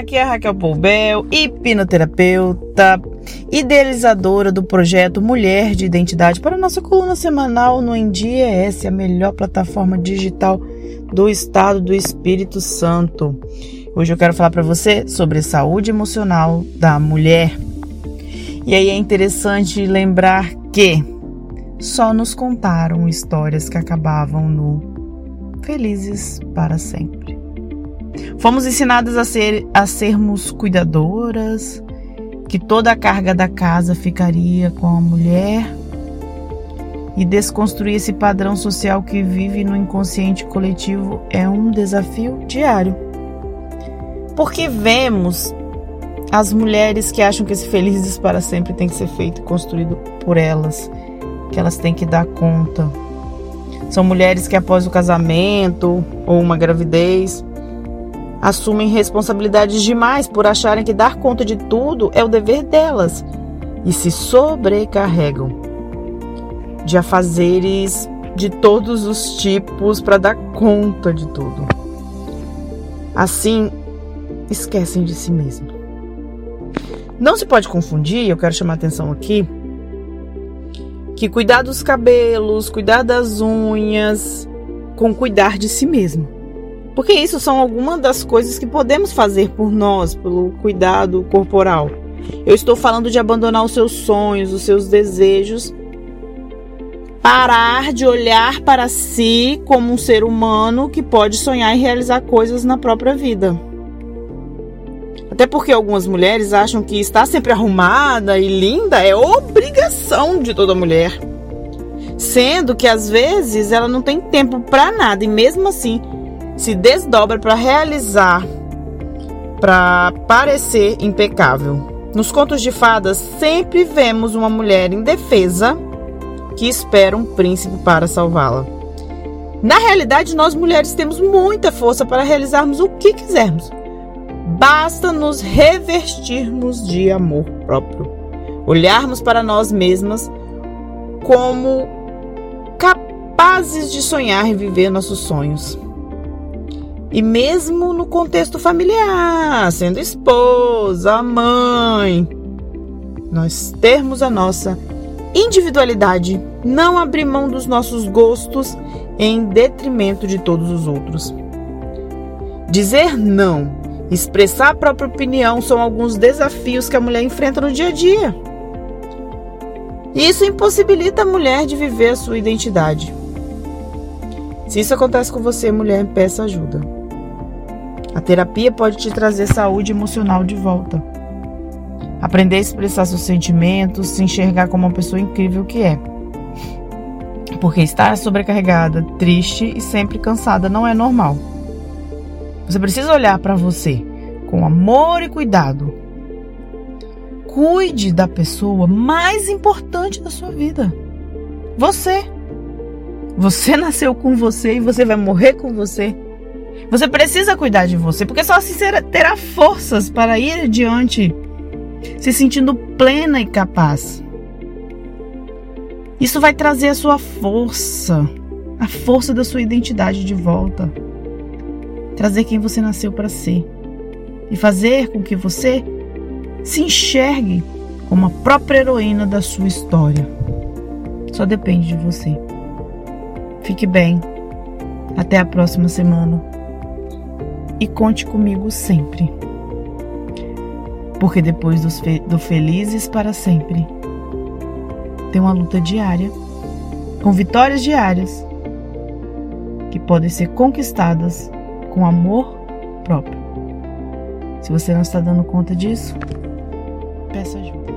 aqui é Raquel Poubel, hipnoterapeuta, idealizadora do projeto Mulher de Identidade para nossa coluna semanal no NDS, a melhor plataforma digital do estado do Espírito Santo. Hoje eu quero falar para você sobre saúde emocional da mulher. E aí é interessante lembrar que só nos contaram histórias que acabavam no felizes para sempre. Fomos ensinadas a, ser, a sermos cuidadoras, que toda a carga da casa ficaria com a mulher e desconstruir esse padrão social que vive no inconsciente coletivo é um desafio diário. Porque vemos as mulheres que acham que esse felizes para sempre tem que ser feito e construído por elas, que elas têm que dar conta. São mulheres que após o casamento ou uma gravidez assumem responsabilidades demais por acharem que dar conta de tudo é o dever delas e se sobrecarregam de afazeres de todos os tipos para dar conta de tudo. Assim, esquecem de si mesmo. Não se pode confundir, eu quero chamar atenção aqui, que cuidar dos cabelos, cuidar das unhas, com cuidar de si mesmo. Porque isso são algumas das coisas que podemos fazer por nós, pelo cuidado corporal. Eu estou falando de abandonar os seus sonhos, os seus desejos, parar de olhar para si como um ser humano que pode sonhar e realizar coisas na própria vida. Até porque algumas mulheres acham que estar sempre arrumada e linda é obrigação de toda mulher. Sendo que às vezes ela não tem tempo para nada e mesmo assim se desdobra para realizar, para parecer impecável. Nos contos de fadas, sempre vemos uma mulher indefesa que espera um príncipe para salvá-la. Na realidade, nós mulheres temos muita força para realizarmos o que quisermos. Basta nos revestirmos de amor próprio, olharmos para nós mesmas como capazes de sonhar e viver nossos sonhos. E mesmo no contexto familiar, sendo esposa, mãe, nós termos a nossa individualidade, não abrir mão dos nossos gostos em detrimento de todos os outros. Dizer não, expressar a própria opinião são alguns desafios que a mulher enfrenta no dia a dia. Isso impossibilita a mulher de viver a sua identidade. Se isso acontece com você, mulher, peça ajuda. A terapia pode te trazer saúde emocional de volta. Aprender a expressar seus sentimentos, se enxergar como uma pessoa incrível que é. Porque estar sobrecarregada, triste e sempre cansada não é normal. Você precisa olhar para você com amor e cuidado. Cuide da pessoa mais importante da sua vida. Você. Você nasceu com você e você vai morrer com você. Você precisa cuidar de você, porque só assim terá forças para ir adiante, se sentindo plena e capaz. Isso vai trazer a sua força, a força da sua identidade de volta. Trazer quem você nasceu para ser e fazer com que você se enxergue como a própria heroína da sua história. Só depende de você. Fique bem. Até a próxima semana e conte comigo sempre. Porque depois dos fe do felizes para sempre, tem uma luta diária, com vitórias diárias, que podem ser conquistadas com amor próprio. Se você não está dando conta disso, peça ajuda.